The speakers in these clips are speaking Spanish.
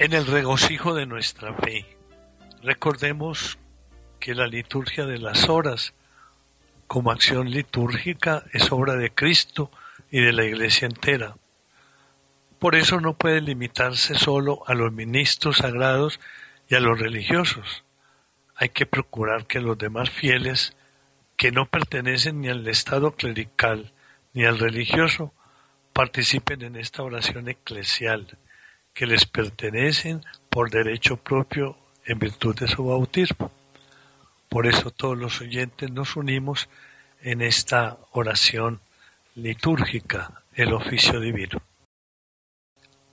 En el regocijo de nuestra fe, recordemos que la liturgia de las horas como acción litúrgica es obra de Cristo y de la Iglesia entera. Por eso no puede limitarse solo a los ministros sagrados y a los religiosos. Hay que procurar que los demás fieles, que no pertenecen ni al estado clerical ni al religioso, participen en esta oración eclesial, que les pertenecen por derecho propio en virtud de su bautismo. Por eso todos los oyentes nos unimos en esta oración litúrgica, el oficio divino.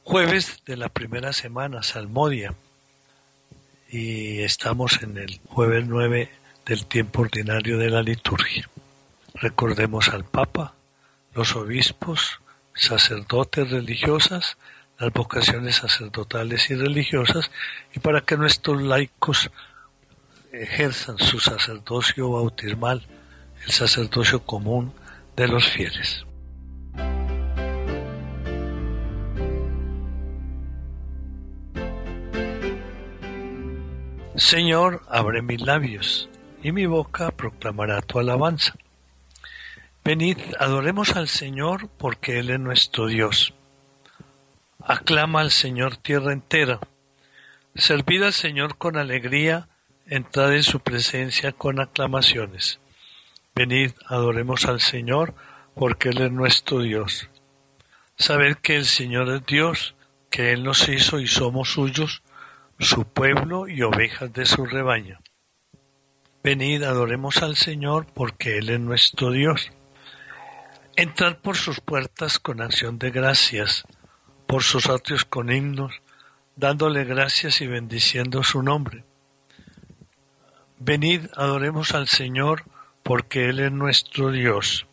Jueves de la primera semana, Salmodia, y estamos en el jueves 9 del tiempo ordinario de la liturgia. Recordemos al Papa, los obispos, sacerdotes religiosas, las vocaciones sacerdotales y religiosas, y para que nuestros laicos ejerzan su sacerdocio bautismal, el sacerdocio común de los fieles. Señor, abre mis labios, y mi boca proclamará tu alabanza. Venid, adoremos al Señor, porque Él es nuestro Dios. Aclama al Señor tierra entera. Servid al Señor con alegría, entrad en su presencia con aclamaciones. Venid, adoremos al Señor, porque Él es nuestro Dios. Sabed que el Señor es Dios, que Él nos hizo y somos suyos, su pueblo y ovejas de su rebaño. Venid, adoremos al Señor, porque Él es nuestro Dios. Entrad por sus puertas con acción de gracias, por sus atrios con himnos, dándole gracias y bendiciendo su nombre. Venid, adoremos al Señor, porque Él es nuestro Dios.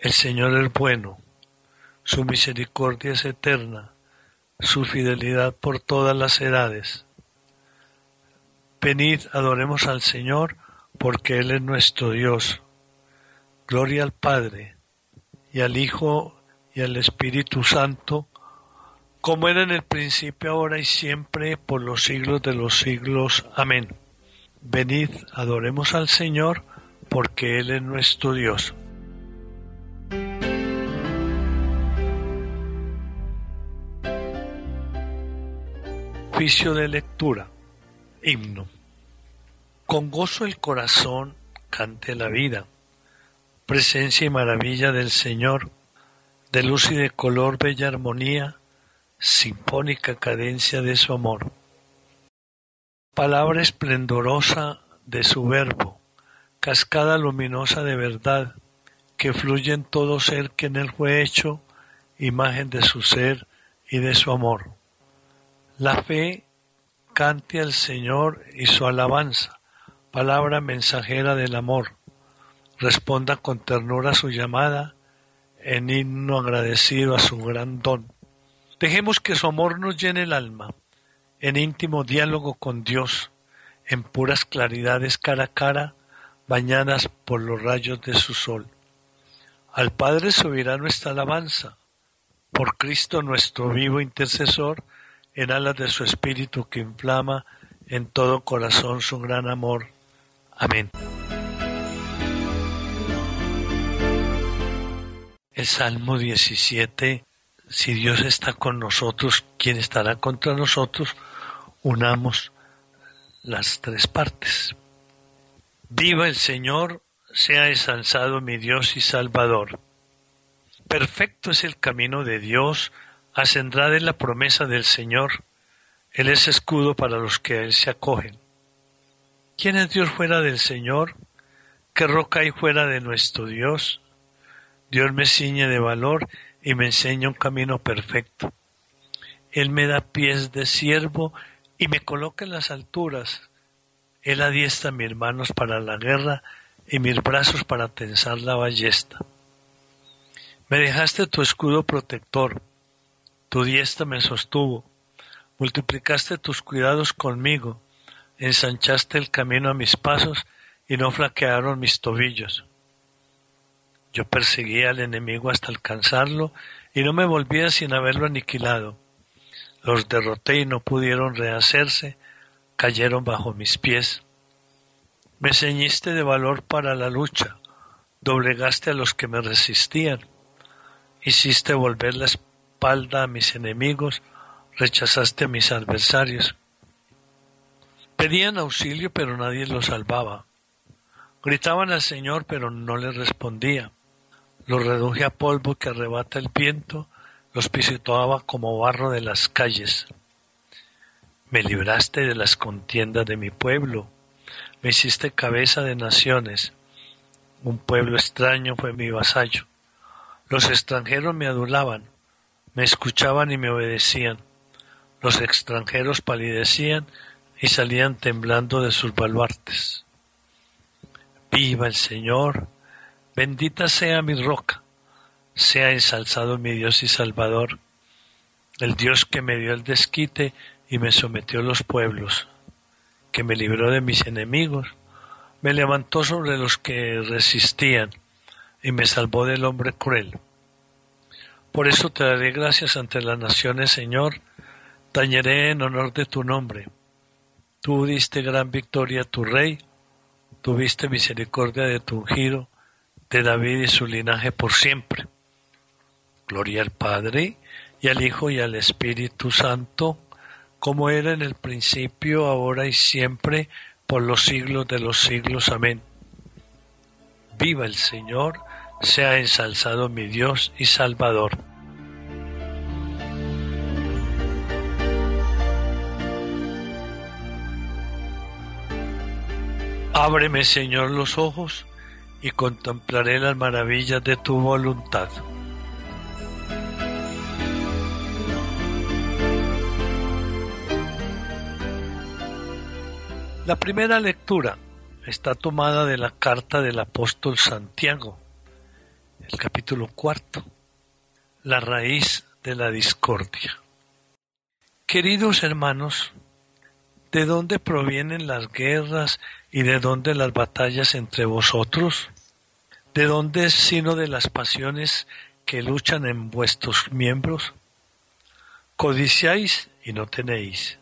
El Señor es bueno, su misericordia es eterna, su fidelidad por todas las edades. Venid, adoremos al Señor, porque Él es nuestro Dios. Gloria al Padre, y al Hijo, y al Espíritu Santo, como era en el principio, ahora y siempre, por los siglos de los siglos. Amén. Venid, adoremos al Señor, porque Él es nuestro Dios. Oficio de lectura. Himno. Con gozo el corazón cante la vida, presencia y maravilla del Señor, de luz y de color bella armonía, sinfónica cadencia de su amor. Palabra esplendorosa de su verbo, cascada luminosa de verdad, que fluye en todo ser que en él fue hecho, imagen de su ser y de su amor. La fe cante al Señor y su alabanza, palabra mensajera del amor. Responda con ternura su llamada, en himno agradecido a su gran don. Dejemos que su amor nos llene el alma, en íntimo diálogo con Dios, en puras claridades cara a cara, bañadas por los rayos de su sol. Al Padre subirá nuestra alabanza, por Cristo nuestro vivo intercesor, en alas de su espíritu que inflama en todo corazón su gran amor. Amén. El Salmo 17, si Dios está con nosotros, ¿quién estará contra nosotros? Unamos las tres partes. Viva el Señor, sea ensalzado mi Dios y Salvador. Perfecto es el camino de Dios, Ascendrad en la promesa del Señor, Él es escudo para los que a Él se acogen. ¿Quién es Dios fuera del Señor? ¿Qué roca hay fuera de nuestro Dios? Dios me ciñe de valor y me enseña un camino perfecto. Él me da pies de siervo y me coloca en las alturas. Él adiestra mis manos para la guerra y mis brazos para tensar la ballesta. Me dejaste tu escudo protector tu diestra me sostuvo, multiplicaste tus cuidados conmigo, ensanchaste el camino a mis pasos y no flaquearon mis tobillos. Yo perseguía al enemigo hasta alcanzarlo y no me volvía sin haberlo aniquilado. Los derroté y no pudieron rehacerse, cayeron bajo mis pies. Me ceñiste de valor para la lucha, doblegaste a los que me resistían, hiciste volver la espalda a mis enemigos, rechazaste a mis adversarios. Pedían auxilio, pero nadie los salvaba. Gritaban al Señor, pero no les respondía. Los reduje a polvo que arrebata el viento, los pisoteaba como barro de las calles. Me libraste de las contiendas de mi pueblo, me hiciste cabeza de naciones. Un pueblo extraño fue mi vasallo. Los extranjeros me adulaban, me escuchaban y me obedecían. Los extranjeros palidecían y salían temblando de sus baluartes. Viva el Señor, bendita sea mi roca, sea ensalzado mi Dios y Salvador, el Dios que me dio el desquite y me sometió a los pueblos, que me libró de mis enemigos, me levantó sobre los que resistían y me salvó del hombre cruel. Por eso te daré gracias ante las naciones, Señor, tañeré en honor de tu nombre. Tú diste gran victoria a tu rey, tuviste misericordia de tu ungido, de David y su linaje por siempre. Gloria al Padre, y al Hijo, y al Espíritu Santo, como era en el principio, ahora y siempre, por los siglos de los siglos. Amén. Viva el Señor, sea ensalzado mi Dios y Salvador. Ábreme, Señor, los ojos y contemplaré las maravillas de tu voluntad. La primera lectura está tomada de la carta del apóstol Santiago, el capítulo cuarto, la raíz de la discordia. Queridos hermanos, ¿de dónde provienen las guerras ¿Y de dónde las batallas entre vosotros? ¿De dónde es sino de las pasiones que luchan en vuestros miembros? Codiciáis y no tenéis,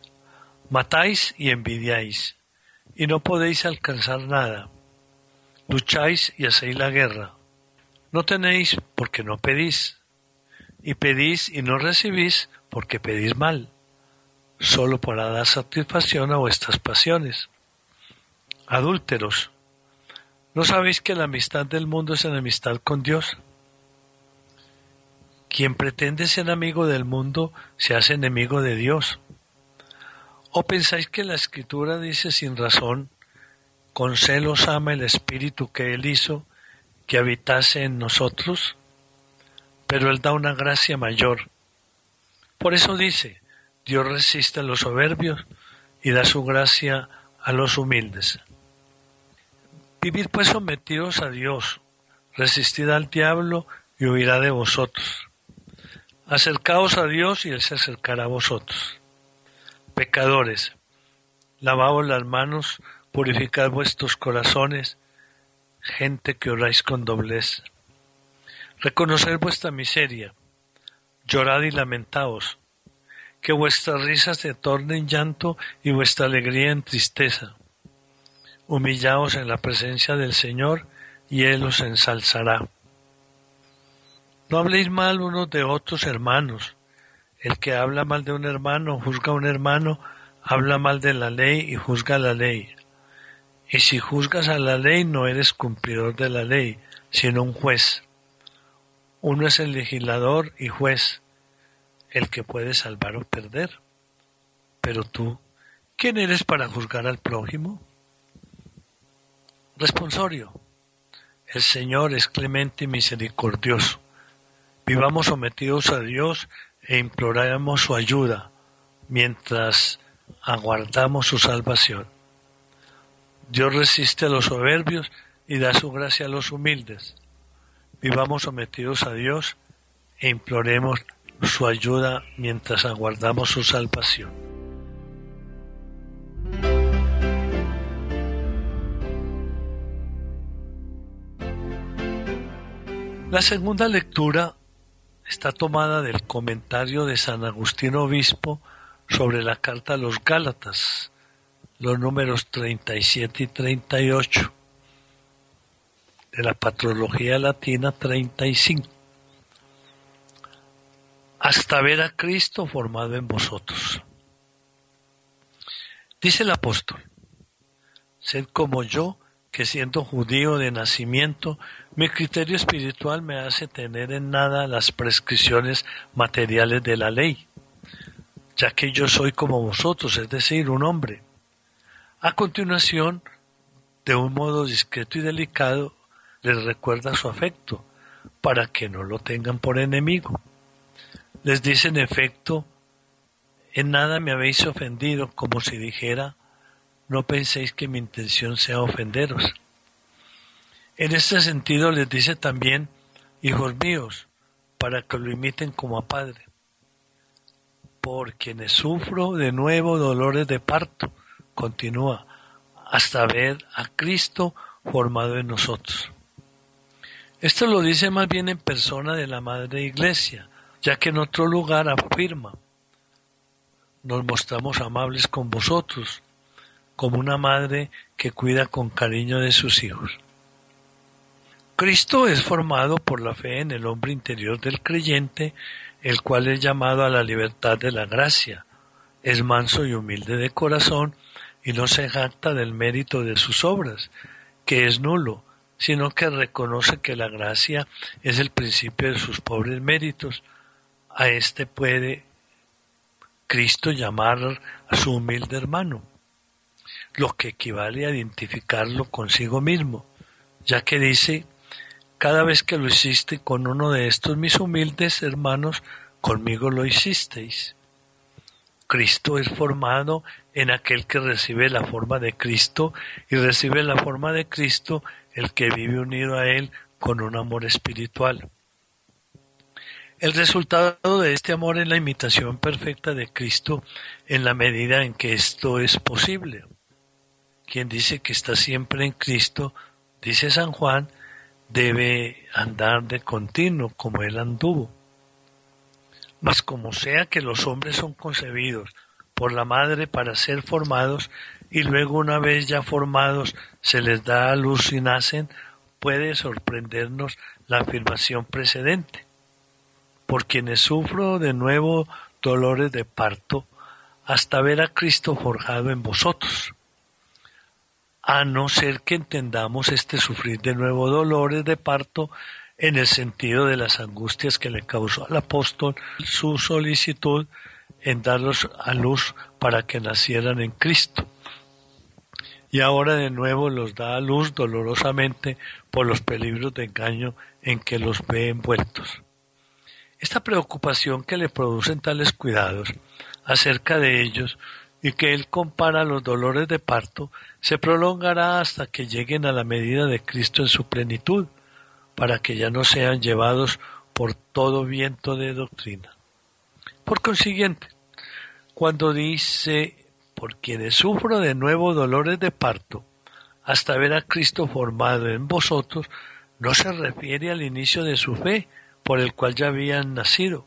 matáis y envidiáis, y no podéis alcanzar nada. Lucháis y hacéis la guerra. No tenéis porque no pedís, y pedís y no recibís porque pedís mal, solo para dar satisfacción a vuestras pasiones. Adúlteros, ¿no sabéis que la amistad del mundo es enemistad con Dios? Quien pretende ser amigo del mundo se hace enemigo de Dios. ¿O pensáis que la Escritura dice sin razón, con celos ama el Espíritu que Él hizo, que habitase en nosotros? Pero Él da una gracia mayor. Por eso dice, Dios resiste a los soberbios y da su gracia a los humildes. Vivid pues sometidos a Dios, resistid al diablo y huirá de vosotros. Acercaos a Dios y Él se acercará a vosotros. Pecadores, lavaos las manos, purificad vuestros corazones, gente que oráis con doblez. Reconoced vuestra miseria, llorad y lamentaos, que vuestras risas se tornen llanto y vuestra alegría en tristeza Humillaos en la presencia del Señor, y Él os ensalzará. No habléis mal unos de otros hermanos. El que habla mal de un hermano, juzga a un hermano, habla mal de la ley y juzga la ley. Y si juzgas a la ley, no eres cumplidor de la ley, sino un juez. Uno es el legislador y juez, el que puede salvar o perder. Pero tú, ¿quién eres para juzgar al prójimo? Responsorio. El Señor es clemente y misericordioso. Vivamos sometidos a Dios e imploramos su ayuda mientras aguardamos su salvación. Dios resiste a los soberbios y da su gracia a los humildes. Vivamos sometidos a Dios e imploremos su ayuda mientras aguardamos su salvación. La segunda lectura está tomada del comentario de San Agustín Obispo sobre la carta a los Gálatas, los números 37 y 38, de la Patrología Latina 35, hasta ver a Cristo formado en vosotros. Dice el apóstol, sed como yo, que siendo judío de nacimiento, mi criterio espiritual me hace tener en nada las prescripciones materiales de la ley, ya que yo soy como vosotros, es decir, un hombre. A continuación, de un modo discreto y delicado, les recuerda su afecto, para que no lo tengan por enemigo. Les dice en efecto, en nada me habéis ofendido, como si dijera, no penséis que mi intención sea ofenderos. En este sentido les dice también, hijos míos, para que lo imiten como a padre, por quienes sufro de nuevo dolores de parto, continúa, hasta ver a Cristo formado en nosotros. Esto lo dice más bien en persona de la Madre Iglesia, ya que en otro lugar afirma, nos mostramos amables con vosotros, como una madre que cuida con cariño de sus hijos. Cristo es formado por la fe en el hombre interior del creyente, el cual es llamado a la libertad de la gracia, es manso y humilde de corazón y no se jacta del mérito de sus obras, que es nulo, sino que reconoce que la gracia es el principio de sus pobres méritos. A éste puede Cristo llamar a su humilde hermano lo que equivale a identificarlo consigo mismo, ya que dice, cada vez que lo hiciste con uno de estos mis humildes hermanos, conmigo lo hicisteis. Cristo es formado en aquel que recibe la forma de Cristo y recibe la forma de Cristo el que vive unido a Él con un amor espiritual. El resultado de este amor es la imitación perfecta de Cristo en la medida en que esto es posible. Quien dice que está siempre en Cristo, dice San Juan, debe andar de continuo como él anduvo. Mas como sea que los hombres son concebidos por la madre para ser formados y luego una vez ya formados se les da a luz y nacen, puede sorprendernos la afirmación precedente. Por quienes sufro de nuevo dolores de parto, hasta ver a Cristo forjado en vosotros a no ser que entendamos este sufrir de nuevo dolores de parto en el sentido de las angustias que le causó al apóstol su solicitud en darlos a luz para que nacieran en Cristo. Y ahora de nuevo los da a luz dolorosamente por los peligros de engaño en que los ve envueltos. Esta preocupación que le producen tales cuidados acerca de ellos y que él compara los dolores de parto se prolongará hasta que lleguen a la medida de Cristo en su plenitud, para que ya no sean llevados por todo viento de doctrina. Por consiguiente, cuando dice, por quienes sufro de nuevo dolores de parto, hasta ver a Cristo formado en vosotros, no se refiere al inicio de su fe, por el cual ya habían nacido,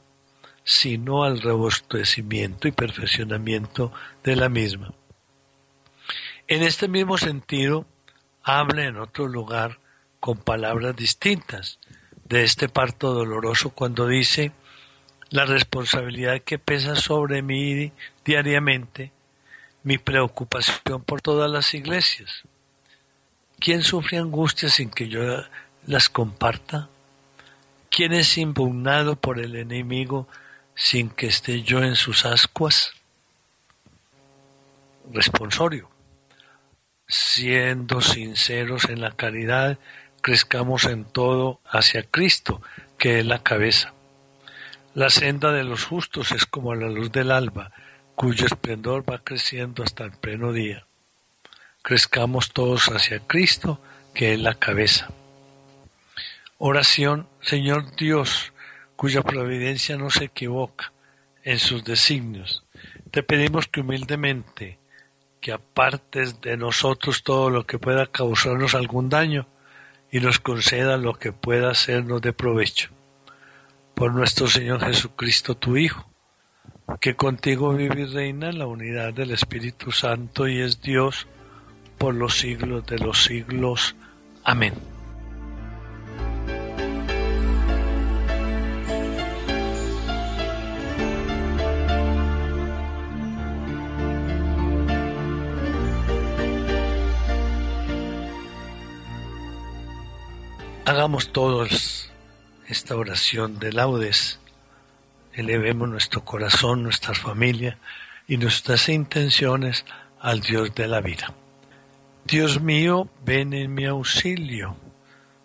sino al robustecimiento y perfeccionamiento de la misma. En este mismo sentido, habla en otro lugar con palabras distintas de este parto doloroso cuando dice la responsabilidad que pesa sobre mí diariamente, mi preocupación por todas las iglesias. ¿Quién sufre angustias sin que yo las comparta? ¿Quién es impugnado por el enemigo sin que esté yo en sus ascuas? Responsorio. Siendo sinceros en la caridad, crezcamos en todo hacia Cristo, que es la cabeza. La senda de los justos es como la luz del alba, cuyo esplendor va creciendo hasta el pleno día. Crezcamos todos hacia Cristo, que es la cabeza. Oración, Señor Dios, cuya providencia no se equivoca en sus designios. Te pedimos que humildemente, que apartes de nosotros todo lo que pueda causarnos algún daño y nos conceda lo que pueda hacernos de provecho. por nuestro Señor Jesucristo, tu Hijo, que contigo vive y reina en la unidad del Espíritu Santo y es Dios por los siglos de los siglos. Amén. Hagamos todos esta oración de laudes. Elevemos nuestro corazón, nuestra familia y nuestras intenciones al Dios de la vida. Dios mío, ven en mi auxilio.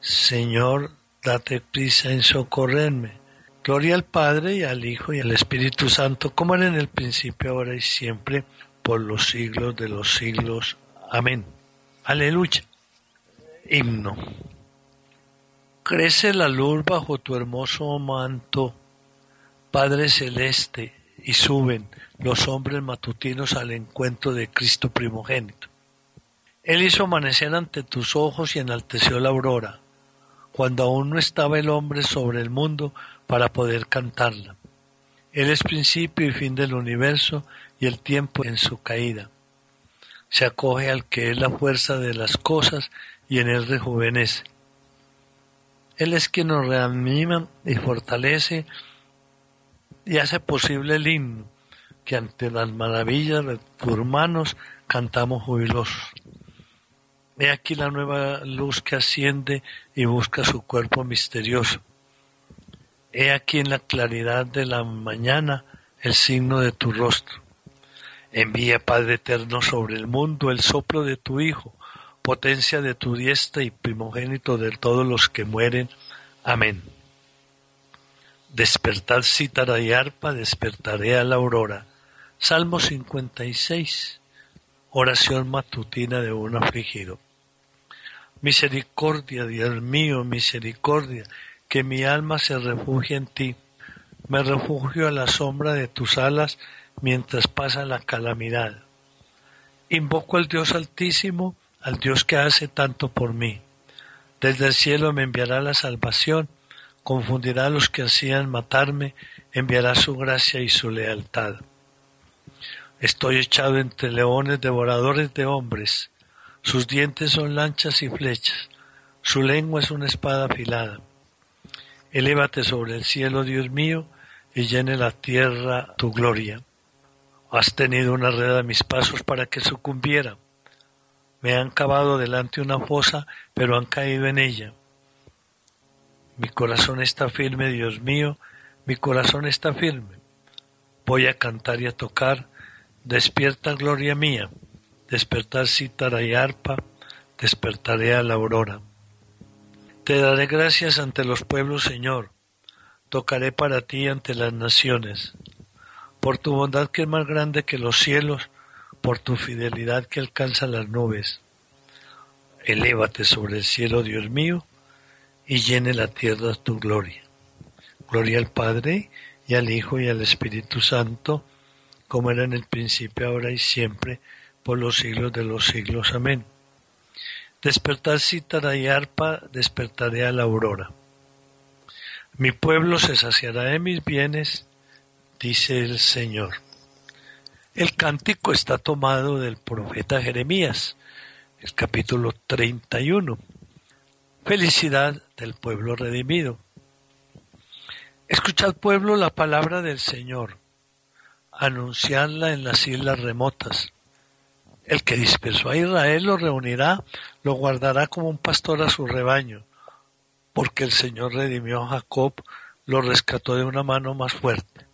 Señor, date prisa en socorrerme. Gloria al Padre y al Hijo y al Espíritu Santo, como era en el principio, ahora y siempre, por los siglos de los siglos. Amén. Aleluya. Himno. Crece la luz bajo tu hermoso manto, Padre celeste, y suben los hombres matutinos al encuentro de Cristo primogénito. Él hizo amanecer ante tus ojos y enalteció la aurora, cuando aún no estaba el hombre sobre el mundo para poder cantarla. Él es principio y fin del universo y el tiempo en su caída. Se acoge al que es la fuerza de las cosas y en él rejuvenece él es quien nos reanima y fortalece y hace posible el himno que ante las maravillas de tus hermanos cantamos jubilosos. He aquí la nueva luz que asciende y busca su cuerpo misterioso. He aquí en la claridad de la mañana el signo de tu rostro. Envía, Padre eterno, sobre el mundo el soplo de tu Hijo, potencia de tu diestra y primogénito de todos los que mueren. Amén. Despertad cítara y arpa, despertaré a la aurora. Salmo 56. Oración matutina de un afligido. Misericordia, Dios mío, misericordia, que mi alma se refugie en ti. Me refugio a la sombra de tus alas mientras pasa la calamidad. Invoco al Dios Altísimo, al Dios que hace tanto por mí. Desde el cielo me enviará la salvación, confundirá a los que hacían matarme, enviará su gracia y su lealtad. Estoy echado entre leones devoradores de hombres, sus dientes son lanchas y flechas, su lengua es una espada afilada. Elévate sobre el cielo, Dios mío, y llene la tierra tu gloria. Has tenido una red a mis pasos para que sucumbiera me han cavado delante una fosa, pero han caído en ella. Mi corazón está firme, Dios mío, mi corazón está firme. Voy a cantar y a tocar, despierta gloria mía, despertar cítara y arpa, despertaré a la aurora. Te daré gracias ante los pueblos, Señor, tocaré para ti ante las naciones. Por tu bondad que es más grande que los cielos, por tu fidelidad que alcanza las nubes. Elévate sobre el cielo, Dios mío, y llene la tierra tu gloria. Gloria al Padre, y al Hijo, y al Espíritu Santo, como era en el principio, ahora y siempre, por los siglos de los siglos. Amén. Despertar cítara y arpa, despertaré a la aurora. Mi pueblo se saciará de mis bienes, dice el Señor. El cántico está tomado del profeta Jeremías, el capítulo 31. Felicidad del pueblo redimido. Escuchad pueblo la palabra del Señor, anunciadla en las islas remotas. El que dispersó a Israel lo reunirá, lo guardará como un pastor a su rebaño, porque el Señor redimió a Jacob, lo rescató de una mano más fuerte.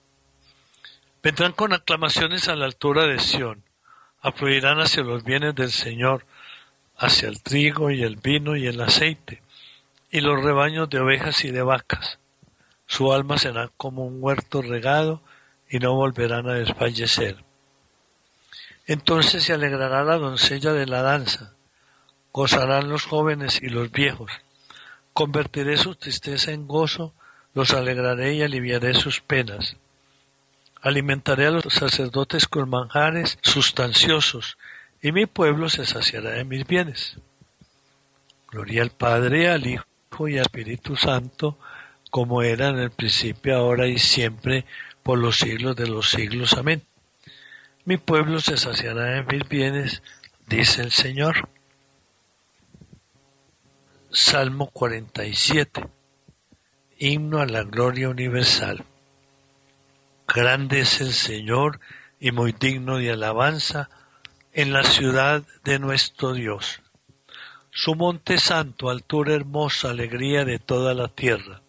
Vendrán con aclamaciones a la altura de Sión, afluirán hacia los bienes del Señor, hacia el trigo y el vino y el aceite, y los rebaños de ovejas y de vacas. Su alma será como un huerto regado, y no volverán a desfallecer. Entonces se alegrará la doncella de la danza, gozarán los jóvenes y los viejos. Convertiré su tristeza en gozo, los alegraré y aliviaré sus penas Alimentaré a los sacerdotes con manjares sustanciosos, y mi pueblo se saciará de mis bienes. Gloria al Padre, al Hijo y al Espíritu Santo, como era en el principio, ahora y siempre, por los siglos de los siglos. Amén. Mi pueblo se saciará de mis bienes, dice el Señor. Salmo 47. Himno a la gloria universal. Grande es el Señor y muy digno de alabanza en la ciudad de nuestro Dios. Su monte santo, altura hermosa, alegría de toda la tierra.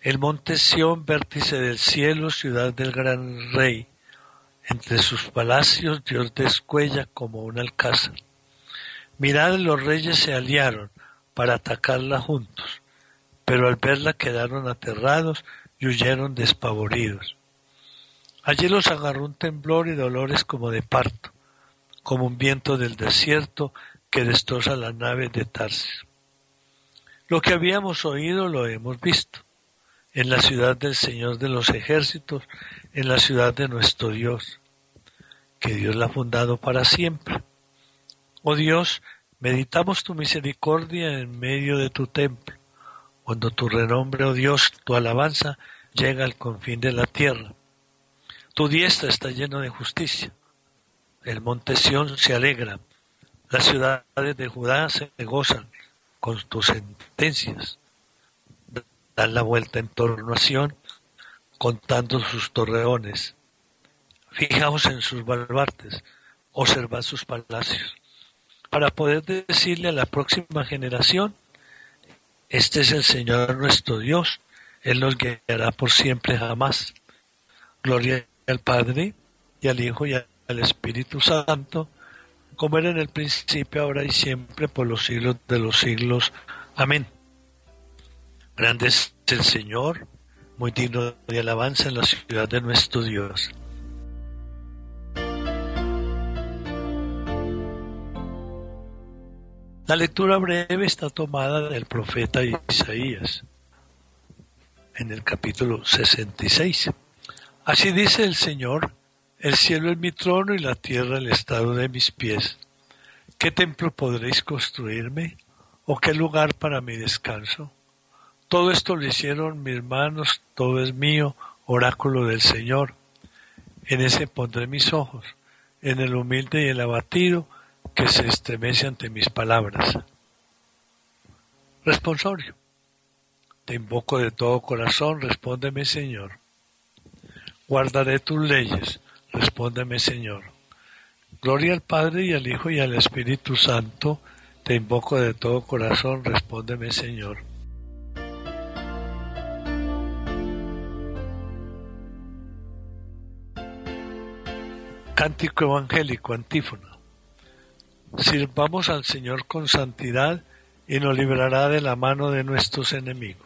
El monte Sión, vértice del cielo, ciudad del gran rey. Entre sus palacios Dios descuella como un alcázar. Mirad, los reyes se aliaron para atacarla juntos, pero al verla quedaron aterrados y huyeron despavoridos. Allí los agarró un temblor y dolores como de parto, como un viento del desierto que destroza las naves de Tarsis. Lo que habíamos oído lo hemos visto, en la ciudad del Señor de los ejércitos, en la ciudad de nuestro Dios, que Dios la ha fundado para siempre. Oh Dios, Meditamos tu misericordia en medio de tu templo, cuando tu renombre, oh Dios, tu alabanza llega al confín de la tierra. Tu diestra está llena de justicia. El monte Sión se alegra. Las ciudades de Judá se gozan con tus sentencias. Dan la vuelta en torno a Sión, contando sus torreones. Fijaos en sus baluartes, observad sus palacios para poder decirle a la próxima generación, este es el Señor nuestro Dios, Él nos guiará por siempre jamás. Gloria al Padre y al Hijo y al Espíritu Santo, como era en el principio, ahora y siempre, por los siglos de los siglos. Amén. Grande es el Señor, muy digno de alabanza en la ciudad de nuestro Dios. La lectura breve está tomada del profeta Isaías en el capítulo 66. Así dice el Señor, el cielo es mi trono y la tierra el estado de mis pies. ¿Qué templo podréis construirme? ¿O qué lugar para mi descanso? Todo esto lo hicieron mis manos, todo es mío, oráculo del Señor. En ese pondré mis ojos, en el humilde y el abatido, que se estremece ante mis palabras. Responsorio. Te invoco de todo corazón, respóndeme Señor. Guardaré tus leyes, respóndeme Señor. Gloria al Padre y al Hijo y al Espíritu Santo, te invoco de todo corazón, respóndeme Señor. Cántico evangélico, antífona. Sirvamos al Señor con santidad y nos librará de la mano de nuestros enemigos.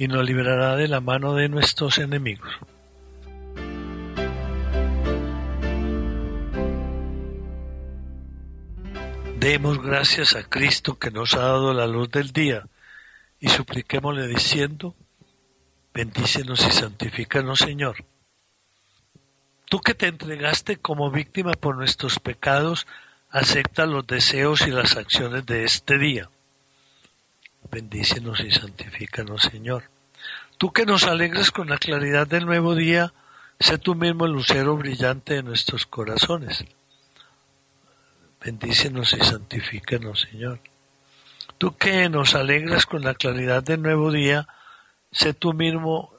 y nos librará de la mano de nuestros enemigos. Demos gracias a Cristo que nos ha dado la luz del día y supliquémosle diciendo, Bendícenos y santifícanos, Señor. Tú que te entregaste como víctima por nuestros pecados, acepta los deseos y las acciones de este día. Bendícenos y santifícanos, Señor. Tú que nos alegres con la claridad del nuevo día, sé tú mismo el lucero brillante de nuestros corazones. Bendícenos y santifícanos, Señor. Tú que nos alegras con la claridad del nuevo día, sé tú mismo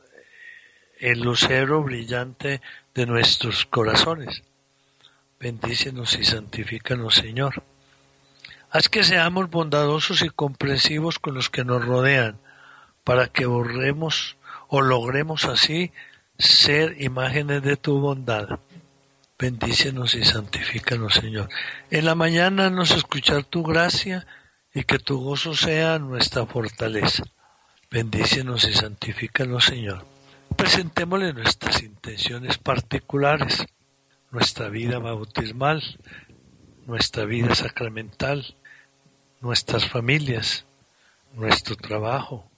el lucero brillante de nuestros corazones. Bendícenos y santifícanos, Señor. Haz que seamos bondadosos y comprensivos con los que nos rodean, para que borremos o logremos así ser imágenes de tu bondad. Bendícenos y santifícanos, Señor. En la mañana nos escuchar tu gracia y que tu gozo sea nuestra fortaleza. Bendícenos y santifícanos, Señor. Presentémosle nuestras intenciones particulares, nuestra vida bautismal, nuestra vida sacramental, nuestras familias, nuestro trabajo,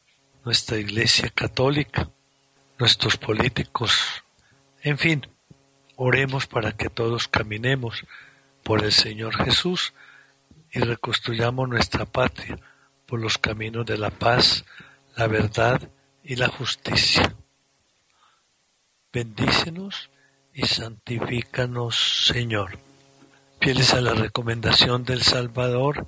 nuestra iglesia católica, nuestros políticos, en fin, oremos para que todos caminemos por el Señor Jesús y reconstruyamos nuestra patria por los caminos de la paz, la verdad y la justicia. Bendícenos y santifícanos, Señor. Fieles a la recomendación del Salvador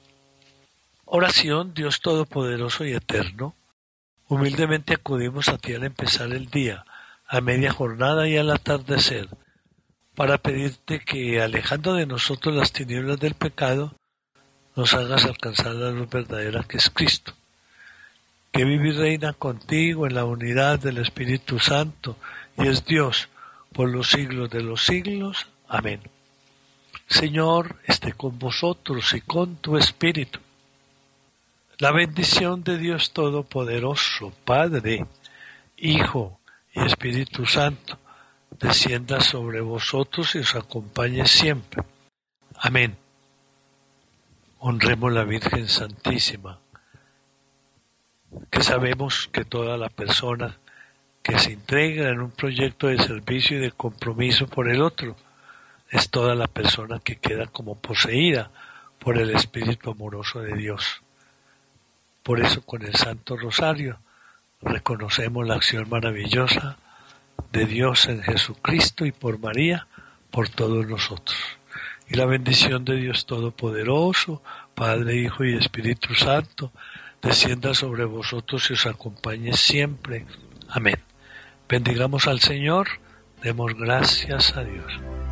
Oración, Dios Todopoderoso y Eterno, humildemente acudimos a ti al empezar el día, a media jornada y al atardecer, para pedirte que, alejando de nosotros las tinieblas del pecado, nos hagas alcanzar la luz verdadera que es Cristo que vive y reina contigo en la unidad del Espíritu Santo y es Dios por los siglos de los siglos. Amén. Señor, esté con vosotros y con tu Espíritu. La bendición de Dios Todopoderoso, Padre, Hijo y Espíritu Santo, descienda sobre vosotros y os acompañe siempre. Amén. Honremos la Virgen Santísima que sabemos que toda la persona que se integra en un proyecto de servicio y de compromiso por el otro es toda la persona que queda como poseída por el Espíritu amoroso de Dios. Por eso con el Santo Rosario reconocemos la acción maravillosa de Dios en Jesucristo y por María, por todos nosotros. Y la bendición de Dios Todopoderoso, Padre, Hijo y Espíritu Santo, descienda sobre vosotros y os acompañe siempre. Amén. Bendigamos al Señor, demos gracias a Dios.